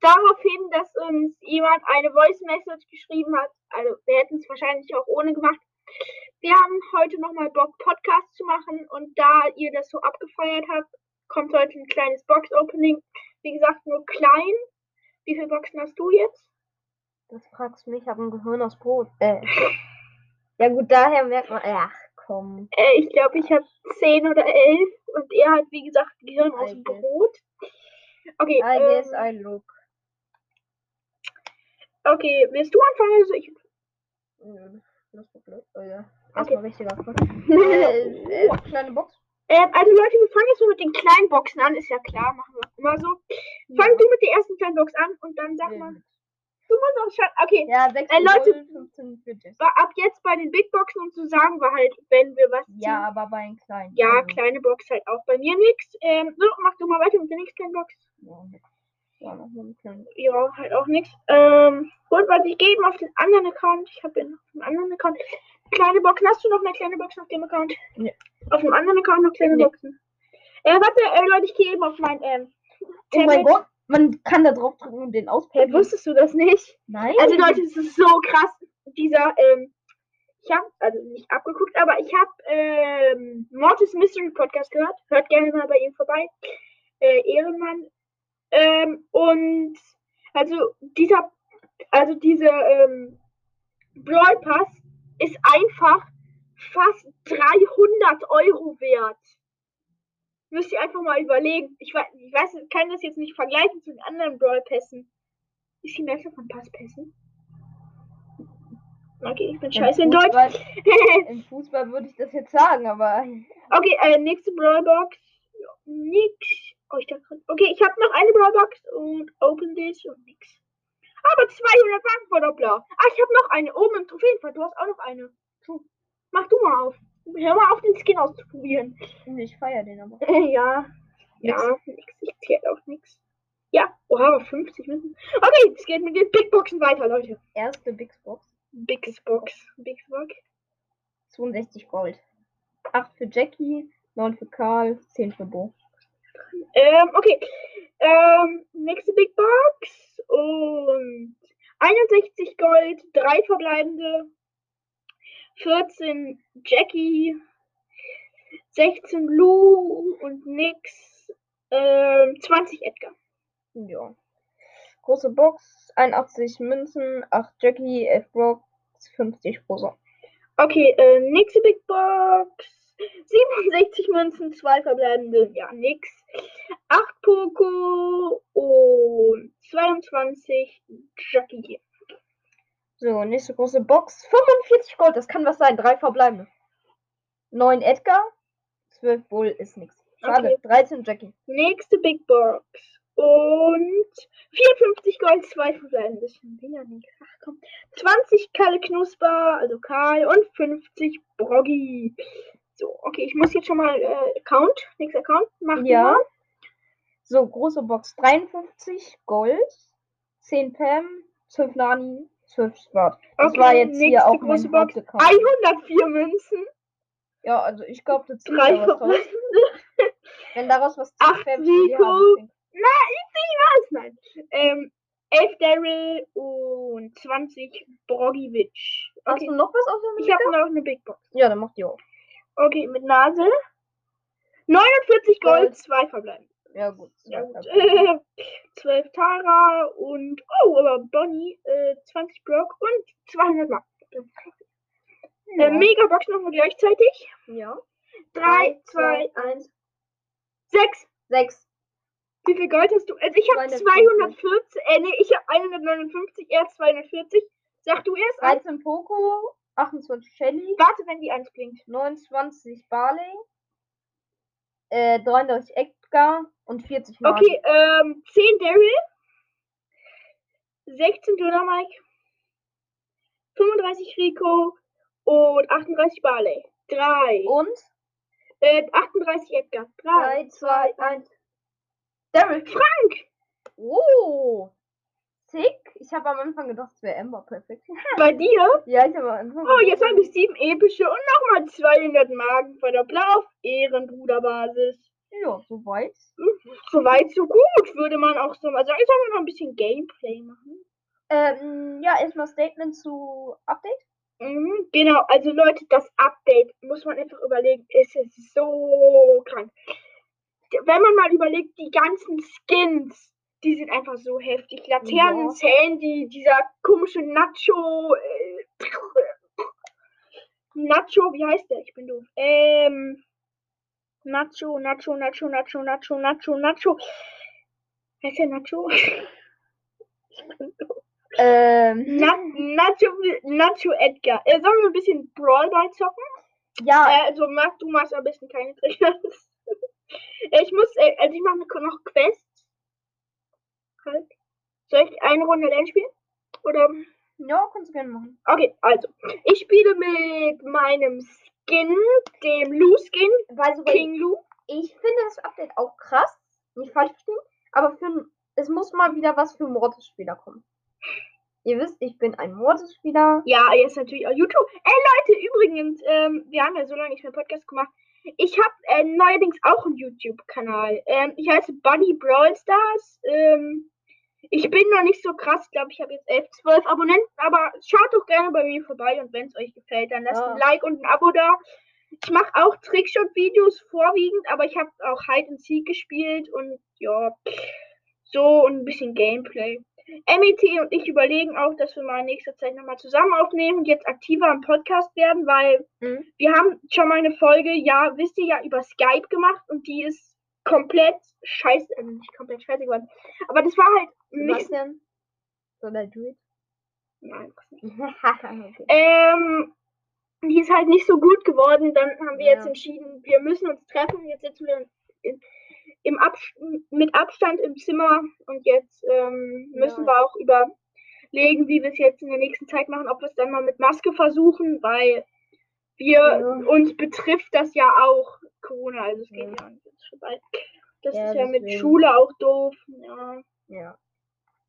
darauf hin, dass uns jemand eine Voice Message geschrieben hat. Also wir hätten es wahrscheinlich auch ohne gemacht. Wir haben heute nochmal Bock, Podcast zu machen und da ihr das so abgefeiert habt, kommt heute ein kleines Box-Opening. Wie gesagt, nur klein. Wie viele Boxen hast du jetzt? Das fragst du mich, ich habe ein Gehirn aus Brot. Äh. Ja gut, daher merkt man, ach komm. Äh, ich glaube, ich habe zehn oder elf und er hat, wie gesagt, Gehirn aus I guess. Brot. Okay, I guess ähm, I look. Okay, willst du anfangen? Also ich, Nö, Das ist blöd. Oh ja. Okay. Erstmal richtiger Erfolg. äh, äh, kleine Box. Ähm, also Leute, wir fangen jetzt mal mit den kleinen Boxen an, ist ja klar, machen wir immer so. Fang du mit der ersten kleinen Box an und dann sag mal, du musst auch schon, okay, Ja, 6 Äh, Leute- 15 für Jess. wa- ab jetzt bei den Big Boxen und so sagen wir halt, wenn wir was ziehen. Ja, aber bei den kleinen. Ja, also, kleine Box halt auch bei mir nix. Ähm, so, mach du mal weiter mit der nächsten kleinen Box. Ja. Ja noch mal eine kleine. Ja, halt auch nix. Ähm, gut, was ich gebe auf den anderen Account. Ich habe ja noch einen anderen Account. Kleine Boxen. Hast du noch eine kleine Box auf dem Account? Nee. Auf dem anderen Account noch kleine Nee. Boxen. Äh, warte, äh, Leute, ich gehe eben auf mein, ähm, Oh mein. Gott, man kann da drauf drücken und den auspacken. wusstest du das nicht? Nein. Also Leute, es ist so krass. Dieser, ähm, ich habe, also nicht abgeguckt, aber ich habe ähm, Mortis Mystery Podcast gehört. Hört gerne mal bei ihm vorbei. Äh, Ehrenmann. Ähm, und also dieser, also dieser ähm, Brawl Pass ist einfach fast 300 Euro wert. Müsst ihr einfach mal überlegen. Ich weiß, ich weiß, kann das jetzt nicht vergleichen zu den anderen Brawl Pässen. Ist die Messe von Passpässen? Okay, ich bin scheiße in Deutsch. Fußball- Im Fußball würde ich das jetzt sagen, aber okay, äh, nächste Brawlbox. Ja, nix. Oh, ich dachte, okay, ich habe noch eine Brawlbox und open this und nix. Aber 200 Markenverdoppler. Ah, ich habe noch eine. Oben im Trophäenfall. Du hast auch noch eine. Tu. Mach du mal auf. Hör mal auf, den Skin auszuprobieren. ich feiere den aber. Ja. Ja, nix. Ich zähle auch nix. Ja, oha, aber 50 Münzen. Okay, es geht mit den Big Boxen weiter, Leute. Erste Big Box, Big Box. Big Box. 62 Gold. 8 für Jackie, 9 für Karl, 10 für Bo. Ähm, okay. Ähm, nächste Big Box. Und 61 Gold, 3 verbleibende. 14 Jackie. 16 Lou und nix. Ähm, 20 Edgar. Ja. Große Box, 81 Münzen, 8 Jackie, 11 Brock, 50 Rosa. Okay, äh, nächste Big Box. 67 Münzen, 2 verbleibende. Ja, nix. 8 Poco und 22 Jackie. So, nächste große Box, 45 Gold, das kann was sein, 3 verbleibende. 9 Edgar, 12 Bull ist nix. Schade, Okay. 13 Jackie. Nächste Big Box. Und 54 Gold, 2 verbleibende. Das ist wieder nicht. Ach komm. 20 Kalle Knusper, also Karl, und 50 Broggy. So, okay, ich muss jetzt schon mal äh, Account. Nächster Account. Mach du Ja. mal. So, große Box, 53 Gold, 10 Pam, 12 Nani, 12 Spart. Das Okay, war jetzt hier auch große mein Box. Hauptaccount. 104 Münzen. Ja, also ich glaube, du ziehst Drei da was raus. verbleibende. Wenn daraus was Acht zieht, wär ich Rico. Was? Nein. Ähm, 11 Daryl und 20 Brogiewicz. Hast Okay. du noch was auf der Ich habe noch eine Big Box. Ja, dann mach die auch. Okay, mit Nase. 49 Gold, Gold. 2 verbleiben. Ja, gut. Ja, gut. Okay. 12 Tara und, oh, aber Bonnie, äh, 20 Brock und 200 Mark. Ja. Äh, Megabox nochmal gleichzeitig. ja. 3, 2, 1, 6. 6. Wie viel Gold hast du? Also ich habe 240. 240, äh, nee, ich habe 159, er hat 240. Sag du erst. eins. 13 Poco, 28 Shelly, Warte, wenn die 1 blinkt. 29 Barley, äh, 33 Edgar und 40 Nani. Okay, ähm, 10 Daryl. 16 Dynamite. 35 Rico. Und 38 Barley. 3. Und Äh, 38 Edgar. 3. 3, 2, 1. Daryl. Frank! Oh! Sick. Ich habe am Anfang gedacht, es wäre Ember perfekt. Bei dir? ja, ich habe am Anfang Oh, jetzt habe ich 7 epische und nochmal 200 Magen Verdoppler auf Ehrenbruderbasis. Ja, soweit. Soweit, so gut, würde man auch so mal sagen. Sollen wir noch ein bisschen Gameplay machen? Ähm, ja, erstmal Statement zu Update. Mhm, genau, also Leute, das Update muss man einfach überlegen, ist es so krank. Wenn man mal überlegt, die ganzen Skins, die sind einfach so heftig. Laternen, Ja. Sandy, dieser komische Nacho. Äh, Nacho, wie heißt der? Ich bin doof. Ähm. Nacho, Nacho, Nacho, Nacho, Nacho, Nacho, Nacho. Heißt der Nacho? ich bin doof. Ähm, Na, Nacho, Nacho Edgar. Äh, sollen wir ein bisschen Brawl Ball zocken? ja, Äh, also, Marc, du machst am besten keine Tricks. ich muss, äh, also ich mache noch Quests. Halt. Soll ich eine Runde Lernen spielen? Oder? ja, kannst du gerne machen. Okay, also. Ich spiele mit meinem Skin, dem Lu-Skin, By the way, King Lu. ich finde das Update auch krass. Nicht falsch verstehen. Aber für, es muss mal wieder was für Mortis-Spieler kommen. Ihr wisst, ich bin ein Mortis-Spieler. Ja, jetzt natürlich auch YouTube. Ey Leute, übrigens, ähm, wir haben ja so lange nicht mehr Podcast gemacht. Ich habe äh, neuerdings auch einen YouTube-Kanal. Ähm, ich heiße Buddy Brawl Stars. Ähm, ich bin noch nicht so krass, glaube ich, habe jetzt 11, 12 Abonnenten, aber schaut doch gerne bei mir vorbei und wenn es euch gefällt, dann lasst Ja. ein Like und ein Abo da. Ich mache auch Trickshot-Videos vorwiegend, aber ich habe auch Hide and Seek gespielt und ja, so und ein bisschen Gameplay. MET und ich überlegen auch, dass wir mal in nächster Zeit nochmal zusammen aufnehmen und jetzt aktiver am Podcast werden, weil Mhm. wir haben schon mal eine Folge, ja, wisst ihr ja, über Skype gemacht und die ist komplett scheiße, also nicht komplett scheiße geworden. Aber das war halt nicht. Sebastian, soll I do it? Nein, okay. Ähm, die ist halt nicht so gut geworden. Dann haben wir Ja. jetzt entschieden, wir müssen uns treffen. Jetzt sitzen wir in, im Abs mit Abstand im Zimmer und jetzt ähm, müssen Ja. wir auch überlegen, wie wir es jetzt in der nächsten Zeit machen, ob wir es dann mal mit Maske versuchen, weil wir Ja. uns betrifft das ja auch Corona, also es geht Ja. ja, nicht jetzt vorbei. Das Ja, ist ja mit. Schule auch doof. Ja. Ja.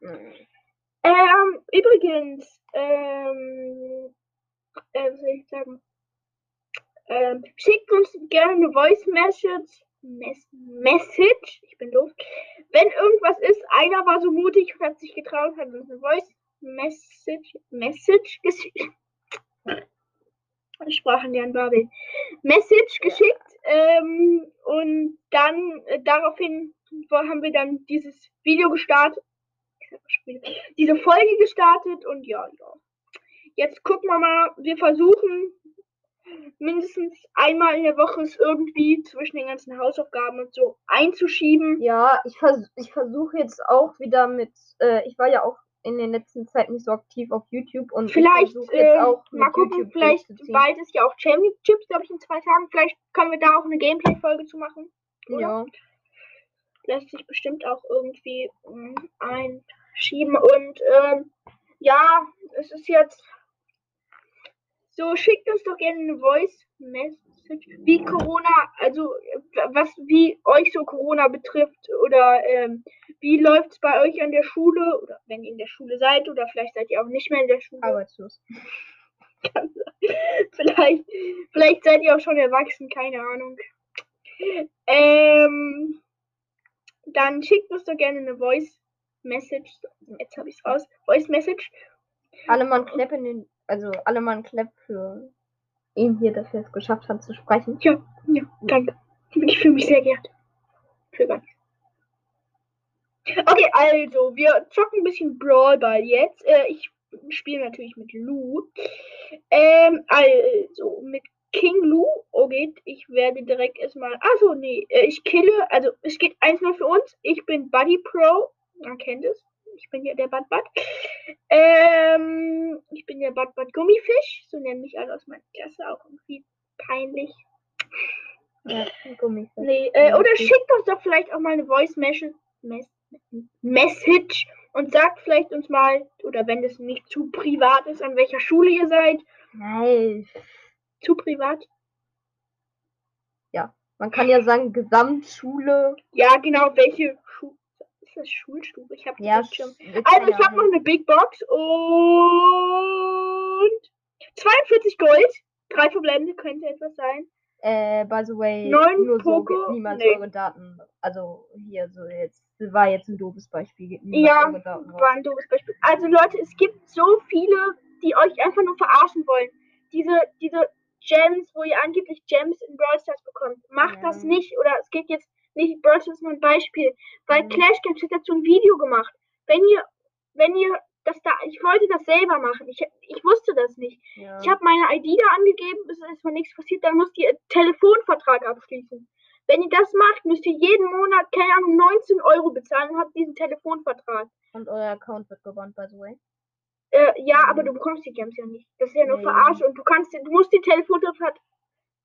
Mhm. Ähm, übrigens, ähm, äh, was soll ich sagen? Ähm, schickt uns gerne eine Voice Message. Mes Message. Ich bin doof. Wenn irgendwas ist, einer war so mutig und hat sich getraut, hat uns eine Voice Message, Message geschickt. Sprachen lernen Babel. Message geschickt. Ähm, und dann äh, daraufhin haben wir dann dieses Video gestartet diese Folge gestartet und ja, ja. Jetzt gucken wir mal, wir versuchen mindestens einmal in der Woche es irgendwie zwischen den ganzen Hausaufgaben und so einzuschieben. Ja, ich, vers ich versuche jetzt auch wieder mit, äh, ich war ja auch in den letzten Zeiten nicht so aktiv auf YouTube und Vielleicht, äh, auch mal gucken, YouTube vielleicht bald ist ja auch Championships, glaube ich, in zwei Tagen. Vielleicht können wir da auch eine Gameplay-Folge zu machen. oder? Ja, lässt sich bestimmt auch irgendwie ähm, einschieben. Und ähm, ja, es ist jetzt so, schickt uns doch gerne eine Voice Message, wie Corona, also was wie euch so Corona betrifft oder ähm, wie läuft es bei euch an der Schule oder wenn ihr in der Schule seid oder vielleicht seid ihr auch nicht mehr in der Schule. arbeitslos. vielleicht, vielleicht seid ihr auch schon erwachsen, keine Ahnung. Ähm, dann schickt uns doch gerne eine Voice Message. Jetzt habe ich es raus. Voice Message. Alle Mann Klepp in den, also alle Mann Klepp für ihn hier, dass er es geschafft hat zu sprechen. Ja, ja, danke. Ich fühle mich sehr geehrt. Für gar nichts. Okay, also, wir zocken ein bisschen Brawl Ball jetzt. Äh, ich spiele natürlich mit Lou. Ähm, also, mit King Lou. Okay, ich werde direkt erstmal. Achso, nee, äh, ich kille. Also, es geht 1-0 für uns. Ich bin Buddy Pro. Man kennt es. Ich bin ja der Bud Bud. Ähm, ich bin der Bud Bud Gummifisch. So nennen mich alle aus meiner Klasse auch irgendwie peinlich. Ja, Gummi. Nee, äh, oder schickt uns doch vielleicht auch mal eine Voice Message, Mes Message und sagt vielleicht uns mal, oder wenn das nicht zu privat ist, an welcher Schule ihr seid. Nein. Zu privat? Man kann ja sagen, Gesamtschule. Ja, genau, welche Schule. Ist das Schulstufe? Ich habe Ja, Also, ich ja, habe noch eine Big Box und 42 Gold. Drei verbleibende könnte etwas sein. Äh, by the way, Neun nur so Poco? geht niemals Nee. eure Daten. Also hier so jetzt war jetzt ein doofes Beispiel. Ja, war ein doofes Beispiel. Also Leute, es gibt so viele, die euch einfach nur verarschen wollen. Diese, diese Gems, wo ihr angeblich Gems in Brawl Stars bekommt. Macht Ja. das nicht. Oder es geht jetzt nicht, Brawl Stars ist nur ein Beispiel. Weil Mhm. Clash Games hat dazu ein Video gemacht. Wenn ihr, wenn ihr das da, ich wollte das selber machen. Ich, ich wusste das nicht. Ja. Ich habe meine ID da angegeben, bis erstmal nichts passiert, dann müsst ihr einen Telefonvertrag abschließen. Wenn ihr das macht, müsst ihr jeden Monat, keine Ahnung, 19 Euro bezahlen und habt diesen Telefonvertrag. Und euer Account wird gebannt, by the way. Äh, ja, Mhm. aber du bekommst die Gems ja nicht. Das ist ja nur Nee. Verarsche und du kannst, du musst die Telefonvertrag,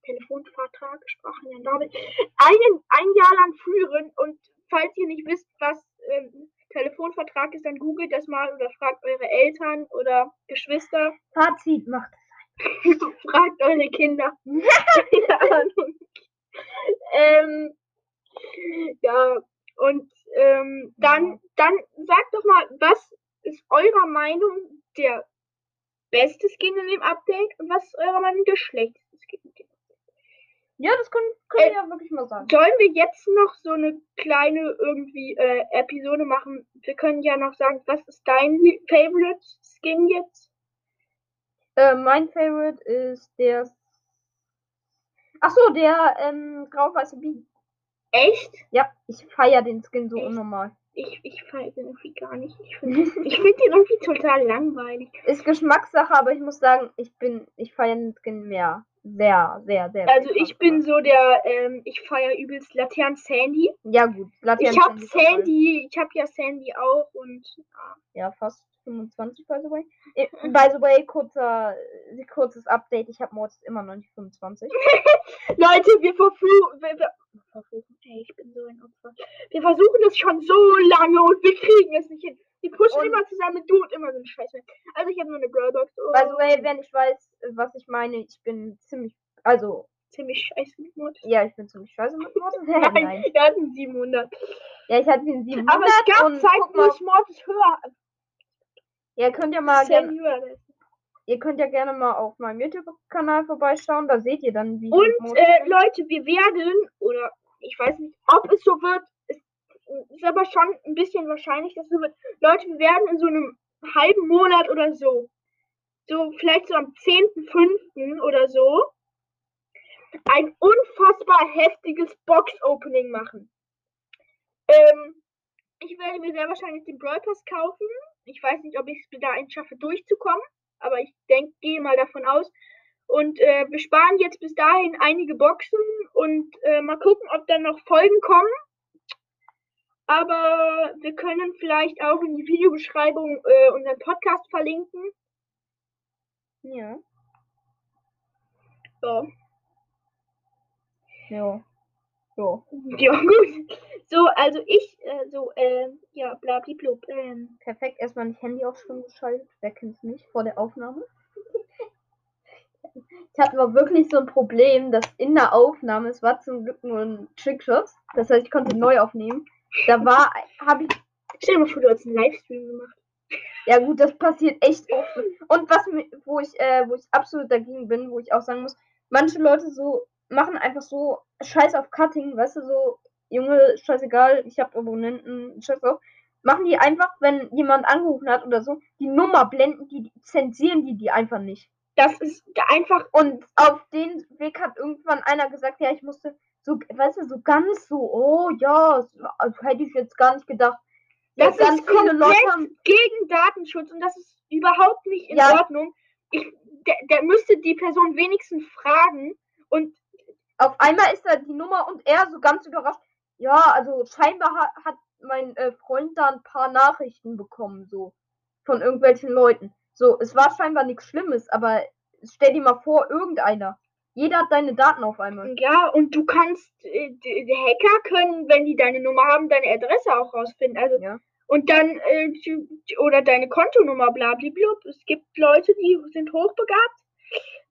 Telefonvertrag, Sprachenlern, damit, einen, ein Jahr lang führen und falls ihr nicht wisst, was ähm, Telefonvertrag ist, dann googelt das mal oder fragt eure Eltern oder Geschwister. Fazit macht. Fragt eure Kinder. Keine Ahnung. ähm, ja, und ähm, dann, dann sagt doch mal, was ist eurer Meinung der beste Skin in dem Update und was ist eurer Meinung der schlechteste Skin? in dem Ja, das können, können Äh, wir ja wirklich mal sagen. Sollen wir jetzt noch so eine kleine irgendwie äh, Episode machen? Wir können ja noch sagen, was ist dein Favorite Skin jetzt? Äh, mein Favorite ist der. Ach so, der ähm, grau-weiße Bi. Echt? Ja, ich feiere den Skin so Echt? unnormal. Ich, ich feiere den irgendwie gar nicht. Ich finde ich find den irgendwie total langweilig. Ist Geschmackssache, aber ich muss sagen, ich bin, ich feiere den Skin mehr. Sehr, sehr, sehr. Also ich bin so der, ähm, ich feiere übelst Laternen Sandy. Ja, gut. Laternen Ich habe. Sandy, ich habe ja Sandy auch und Ja, fast 25, by the way. By the way, kurzer, äh, kurzes Update. Ich habe Mortis immer noch nicht 25. Leute, wir verfluchen, wir, ey, ich bin so ein Opfer. Wir versuchen das schon so lange und wir kriegen es nicht hin. Wir pushen Und- immer zusammen mit du und immer so eine Scheiße. Also ich habe nur eine Brawlbox. Oh, By the way, wer nicht weiß, was ich meine, ich bin ziemlich, also, ziemlich scheiße mit Mord. ja, ich bin ziemlich scheiße mit Mortis. Nein, Nein. wir hatten 700. Ja, ich hatte den 700 Aber es gab Zeiten, wo ich Mortis höher. Ihr könnt ja mal gerne, ist. ihr könnt ja gerne mal auf meinem YouTube-Kanal vorbeischauen, da seht ihr dann, wie Und äh. Leute, wir werden, oder ich weiß nicht, ob es so wird, es ist aber schon ein bisschen wahrscheinlich, dass es so wird. Leute, wir werden in so einem halben Monat oder so, so vielleicht so am 10.05. oder so, ein unfassbar heftiges Box-Opening machen. Ähm, ich werde mir sehr wahrscheinlich den Brawl Pass kaufen. Ich weiß nicht, ob ich es dahin schaffe, durchzukommen, aber ich denke, gehe mal davon aus. Und äh, wir sparen jetzt bis dahin einige Boxen und äh, mal gucken, ob dann noch Folgen kommen. Aber wir können vielleicht auch in die Videobeschreibung äh, unseren Podcast verlinken. Ja. So. Ja. So. Ja, gut. So, also ich, äh, so, äh, ja, blablablub. Ähm, Perfekt, erstmal das Handy auf Stumm geschaltet. Wer kennt's nicht vor der Aufnahme? Ich hatte aber wirklich so ein Problem, dass in der Aufnahme, es war zum Glück nur ein Trickshot, das heißt, ich konnte neu aufnehmen. Da war, habe ich, stell dir mal vor, du hast einen Livestream gemacht. ja gut, das passiert echt oft. Und was mir, wo ich, äh, wo ich absolut dagegen bin, wo ich auch sagen muss, manche Leute so machen einfach so Scheiß auf Cutting, weißt du, so, Junge, scheißegal, ich habe Abonnenten, scheiß drauf. Machen die einfach, wenn jemand angerufen hat oder so, die Nummer blenden, die zensieren die die einfach nicht. Das ist einfach, Und auf den Weg hat irgendwann einer gesagt, ja, ich musste so, weißt du, so ganz so, oh ja, also hätte ich jetzt gar nicht gedacht. Ja, das ist komplett gegen Datenschutz und das ist überhaupt nicht in Ja. Ordnung. Ich, der, der müsste die Person wenigstens fragen und auf einmal ist da die Nummer und er so ganz überrascht. Ja, also scheinbar hat, hat mein äh, Freund da ein paar Nachrichten bekommen, so von irgendwelchen Leuten. So, es war scheinbar nichts Schlimmes, aber stell dir mal vor, irgendeiner. Jeder hat deine Daten auf einmal. ja, und du kannst, äh, Hacker können, wenn die deine Nummer haben, deine Adresse auch rausfinden. Also Ja. und dann äh, oder deine Kontonummer, blablablub. Es gibt Leute, die sind hochbegabt.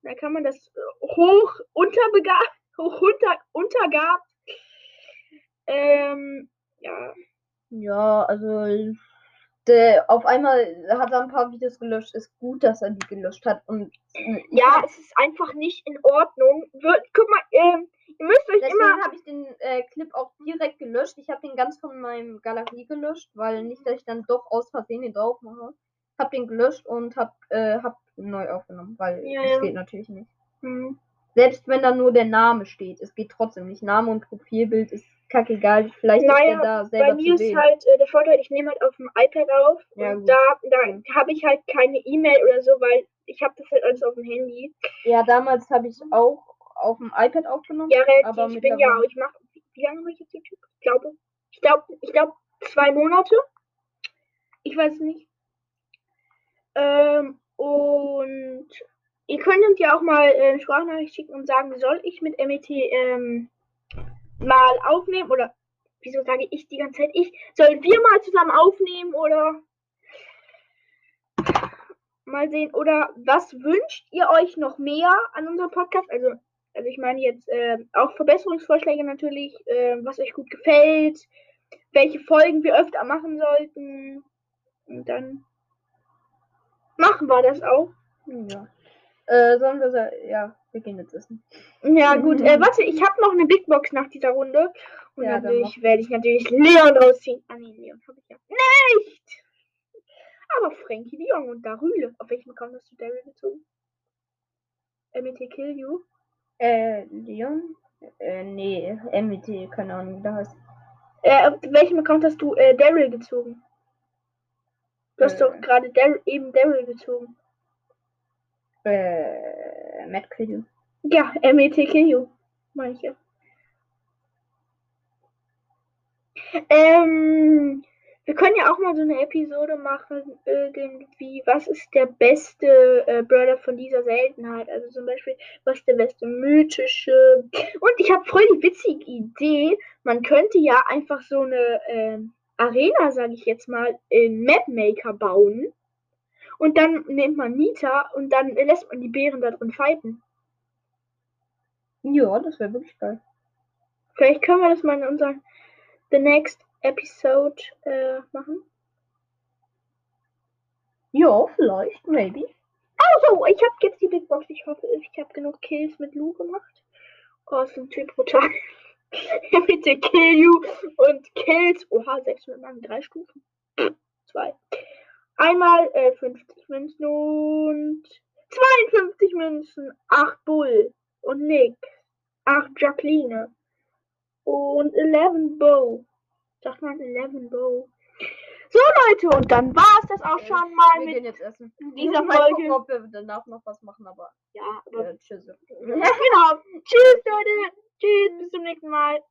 Da kann man das äh, hoch unterbegabt, unter, untergab. Ähm, ja. Ja, also der, auf einmal hat er ein paar Videos gelöscht. Ist gut, dass er die gelöscht hat. Und ja, es ist einfach nicht in Ordnung. Wir, guck mal, äh, ihr müsst euch Deswegen immer. habe ich den äh, Clip auch direkt gelöscht. Ich habe den ganz von meinem Galerie gelöscht, weil nicht, dass ich dann doch aus Versehen den drauf mache. Hab den gelöscht und hab, äh, hab neu aufgenommen, weil ja, das ja. geht natürlich nicht. Hm. Selbst wenn da nur der Name steht, es geht trotzdem nicht. Name und Profilbild ist kackegal. Vielleicht Naja, ist der da selber Bei mir ist halt äh, der Vorteil, ich nehme halt auf dem iPad auf. Ja, und gut. da da habe ich halt keine E-Mail oder so, weil ich habe das halt alles auf dem Handy. Ja, damals habe ich auch auf dem iPad aufgenommen. Ja, relativ. Aber ich bin ja, mittlerweile- ich mache, wie lange mache ich jetzt YouTube? Ich glaube, ich glaube, ich glaube zwei Monate. Ich weiß nicht. Ähm, und ihr könntet ja auch mal äh, eine Sprachnachricht schicken und sagen, soll ich mit MET ähm, mal aufnehmen oder wieso sage ich die ganze Zeit ich? Sollen wir mal zusammen aufnehmen oder mal sehen oder was wünscht ihr euch noch mehr an unserem Podcast? Also also ich meine jetzt ähm, auch Verbesserungsvorschläge natürlich, ähm, was euch gut gefällt, welche Folgen wir öfter machen sollten. Und dann machen wir das auch. Ja. Äh, sollen wir sa- ja, wir gehen jetzt essen. Ja gut, äh, warte, ich habe noch eine Big Box nach dieser Runde. Und Ja, dadurch werde ich natürlich Leon rausziehen. Ah nee, Leon habe ich ja nicht. Aber Frankie de Jong und Darüle. Auf welchem Account hast du Daryl gezogen? MET Kill You? Äh, Leon? Äh, nee, MWT, keine Ahnung, wie der heißt. Äh, auf welchem Account hast du äh, Daryl gezogen? Du hast Äh. doch gerade Dar eben Daryl gezogen. Äh, Matt Credu. Ja, METKU, meine. Ähm, wir können ja auch mal so eine Episode machen, irgendwie, was ist der beste äh, Brawler von dieser Seltenheit? Also zum Beispiel, was ist der beste mythische? Und ich habe voll die witzige Idee, man könnte ja einfach so eine ähm, Arena, sage ich jetzt mal, in Mapmaker bauen. Und dann nimmt man Nita und dann lässt man die Bären da drin fighten. Ja, das wäre wirklich geil. Vielleicht können wir das mal in unserem The Next Episode äh, machen. Ja, vielleicht, maybe. Also, ich habe jetzt die Big Box. Ich hoffe, ich habe genug Kills mit Lu gemacht. Oh, ist ein Typ brutal. Bitte Kill You und Kills. Oha, 600 Mann, drei Stufen. Zwei. Einmal äh, 50 Münzen und 52 Münzen. 8 Bull und Nick. 8 Jacqueline. Und 11 Bow. Sagt man 11 Bow. So Leute, und dann war es das auch Äh, schon mal Wir mit jetzt essen. dieser gucken, Folge. ob wir danach noch was machen, aber Ja, aber äh, tschüss. genau. Tschüss, Leute. Tschüss, bis zum nächsten Mal.